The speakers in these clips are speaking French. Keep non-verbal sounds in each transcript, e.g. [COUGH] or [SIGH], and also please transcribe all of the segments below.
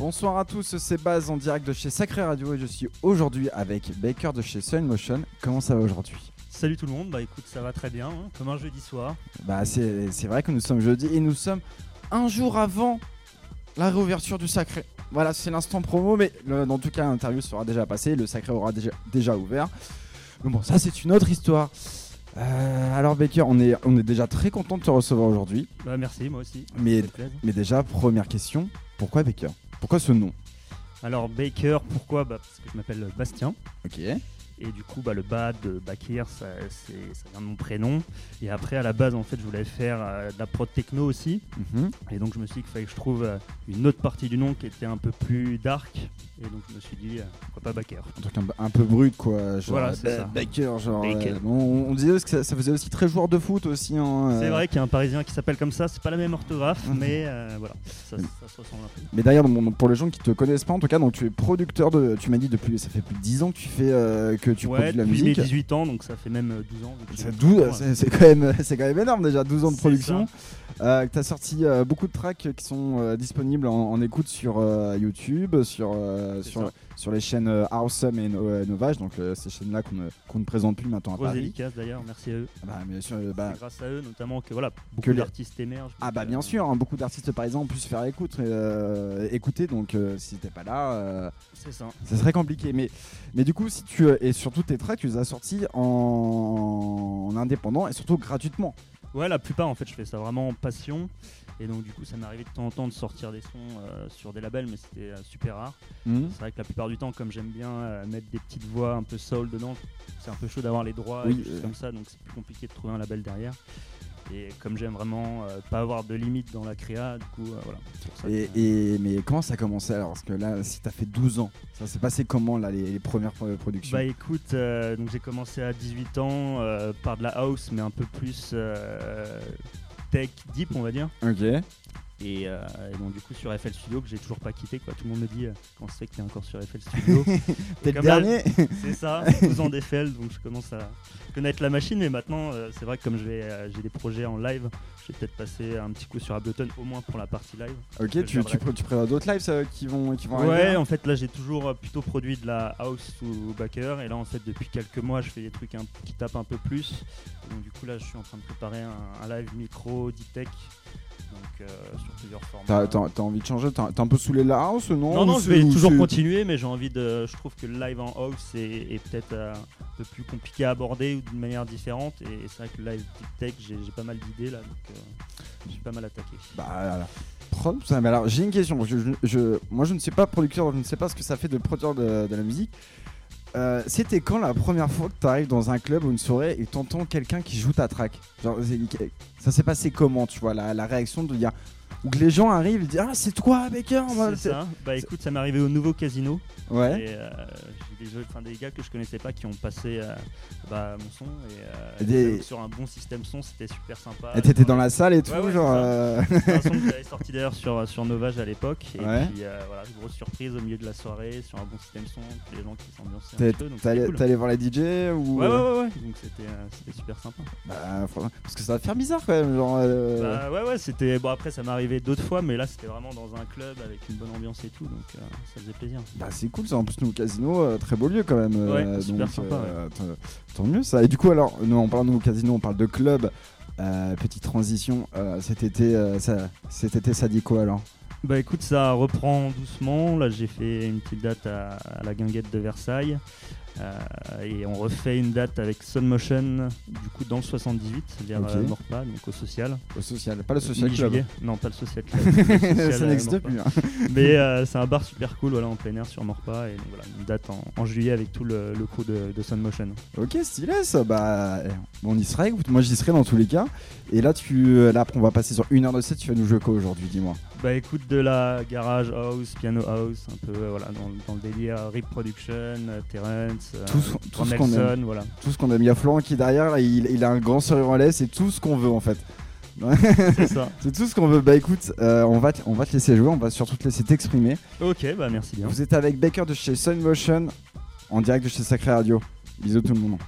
Bonsoir à tous, c'est Baz en direct de chez Sacré Radio et je suis aujourd'hui avec Baker de chez Sun Motion. Comment ça va aujourd'hui? Salut tout le monde, bah écoute ça va très bien, hein, comme un jeudi soir. Bah c'est c'est vrai que nous sommes jeudi et nous sommes un jour avant la réouverture du Sacré. Voilà, c'est l'instant promo, mais le- dans tout cas l'interview sera déjà passée, le Sacré aura déjà, déjà ouvert. Mais bon, ça c'est une autre histoire. Euh, alors Baker, on est, on est déjà très content de te recevoir aujourd'hui. Bah merci, moi aussi. Mais, mais déjà, première question, pourquoi Baker? Pourquoi ce nom? Alors Baker, pourquoi? Bah, Parce que je m'appelle Bastien. Ok. Et du coup, bah, le bas de Bakir, ça, c'est- ça vient de mon prénom. Et après, à la base, en fait, je voulais faire euh, de la prod techno aussi. Mhm. Et donc, je me suis dit qu'il fallait que je trouve euh, une autre partie du nom qui était un peu plus dark. Et donc, je me suis dit, euh, pourquoi pas Baker Un truc un, un peu brut quoi. Genre, Voilà, c'est Ba- ça. Baker, genre. Bon, on disait que ça, ça faisait aussi très joueur de foot aussi. hein, C'est vrai qu'il y a un parisien qui s'appelle comme ça, c'est pas la même orthographe, mais euh, voilà, ça, ça se ressemble un peu. Mais d'ailleurs, pour les gens qui te connaissent pas, en tout cas, donc tu es producteur de. Tu m'as dit depuis. Ça fait plus de 10 ans que tu fais. Que tu ouais, produis de la musique. 18 ans, donc ça fait même euh, 12 ans. vu que j'ai C'est 18 12 ans, c'est- c'est quand, même- [LAUGHS] c'est quand même énorme déjà, 12 ans de production. Euh, tu as sorti euh, beaucoup de tracks qui sont euh, disponibles en, en écoute sur euh, YouTube, sur, euh, sur. Sur les chaînes euh, Awesome et No- euh, Novage, donc euh, ces chaînes-là qu'on ne, qu'on ne présente plus maintenant à Grosse Paris. d'ailleurs, merci à eux. Ah Bah, bien sûr, bah, grâce à eux notamment que voilà, beaucoup Que les- d'artistes émergent. Ah bah bien sûr, hein, beaucoup d'artistes par exemple ont pu se faire écoute, écouter, donc si t'es pas là, C'est ça. ça serait compliqué. Mais, mais du coup, si tu et surtout tes tracks, tu les as sortis en, en indépendant et surtout gratuitement. Ouais, la plupart en fait, je fais ça vraiment en passion. Et donc du coup, ça m'est arrivé de temps en temps de sortir des sons euh, sur des labels, mais c'était euh, super rare. Mhm. C'est vrai que la plupart du temps, comme j'aime bien euh, mettre des petites voix un peu soul dedans, c'est un peu chaud d'avoir les droits Oui, et des choses comme ça, donc c'est plus compliqué de trouver un label derrière. Et comme j'aime vraiment pas avoir de limite dans la créa, du coup, voilà. Et, que- et- mais comment ça a commencé alors? Parce que là, si t'as fait 12 ans, ça s'est passé comment là les, les premières pro- productions? Bah écoute, donc j'ai commencé à 18 ans par de la house, mais un peu plus tech deep, on va dire. Et, euh, et donc du coup sur FL Studio que j'ai toujours pas quitté quoi. Tout le monde me dit euh, quand c'est que t'es encore sur FL Studio. [LAUGHS] T'es le dernier [LAUGHS] c'est ça, 12 ans d'FL, donc je commence à connaître la machine. Mais maintenant euh, c'est vrai que comme euh, j'ai des projets en live, je vais peut-être passer un petit coup sur Ableton au moins pour la partie live. Ok, tu, tu, garderai. pré- tu prévois d'autres lives ça, qui vont, qui vont Ouais, arriver en fait là j'ai toujours euh, plutôt produit de la house sous backer et là en fait depuis quelques mois je fais des trucs un- qui tapent un peu plus. Donc du coup là je suis en train de préparer un, un live micro deep tech donc euh, sur plusieurs formats. T'as, envie de changer T'as t'as un peu saoulé la house non Non, non, je vais ou toujours continuer, mais j'ai envie de. Je trouve que le live en house est, est peut-être euh, un peu plus compliqué à aborder ou d'une manière différente. Et c'est vrai que le live deep tech, j'ai pas mal d'idées là, donc euh, j'ai pas mal attaqué. Bah prod, ça, mais alors j'ai une question. Je, je- je- moi je ne suis pas producteur, donc je ne sais pas ce que ça fait de produire de, de la musique. Euh, C'était quand la première fois que tu arrives dans un club ou une soirée et t'entends quelqu'un qui joue ta track Genre, Ça s'est passé comment, tu vois, la, la réaction de. a- Où que les gens arrivent et disent Ah, c'est toi, Baker C'est ça. Bah écoute, ça m'est arrivé au nouveau casino. Ouais. Et euh, des, jeux- enfin, des gars que je connaissais pas qui ont passé euh, bah, mon son. Et, euh, des- sur un bon système son, c'était super sympa. Et t'étais dans la salle et tout, Ouais, ouais, genre. euh, C'est un son que j'avais sorti d'ailleurs sur, sur Novage à l'époque. Et Ouais. puis voilà, grosse surprise au milieu de la soirée sur un bon système son. Les gens qui s'ambiançaient un peu. T'allais cool. voir les DJ ou? Ouais, ouais, ouais, ouais. Donc c'était super sympa. bah, parce que ça va faire bizarre quand même, genre. Bah ouais, ouais, c'était. Bon, après, ça m'est arrivé d'autres fois, mais là, c'était vraiment dans un club avec une bonne ambiance et tout. Donc euh, ça faisait plaisir. Bah c'est cool ça en plus nous casino euh, très beau lieu quand même euh, Ouais, super donc, sympa, euh, tant- tant mieux ça et du coup alors nous en parlant de casino on parle de club euh, petite transition cet été ça cet été ça dit quoi alors? Bah écoute, ça reprend doucement. Là, j'ai fait une petite date à, à la guinguette de Versailles. Euh, et on refait une date avec Sun Motion, du coup, dans le 78, vers Ok. euh, Morpa, donc au social. au social pas le social club. Non, pas le social [LAUGHS] club. ça euh, n'existe plus hein. [LAUGHS] Mais euh, c'est un bar super cool voilà, en plein air sur Morpa. Et donc, voilà, une date en, en juillet avec tout le, le crew de, de Sun Motion. ok stylé ça bah eh, on y serait écoute moi j'y serais dans tous les cas et là tu là on va passer sur une heure de set tu vas nous jouer quoi aujourd'hui dis-moi? Bah écoute de la garage house, piano house, un peu euh, voilà, dans, dans le délire Rip Production, euh, Terrence, euh, Tout ce- tout ce qu'on Nelson, voilà. tout ce qu'on a mis à Florent qui est derrière là, il, il a un grand sourire en laisse c'est tout ce qu'on veut en fait [LAUGHS] C'est tout ce qu'on veut bah écoute euh, on va te- on va te laisser jouer on va surtout te laisser t'exprimer Ok, bah merci bien. Vous êtes avec Baker de chez Sun Motion en direct de chez Sacré Radio. Bisous tout le monde.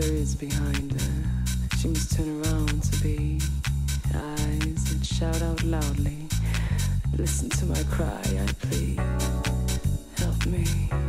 There is behind her. She must turn around to be eyes that shout out loudly. Listen to my cry, I plead. Help me.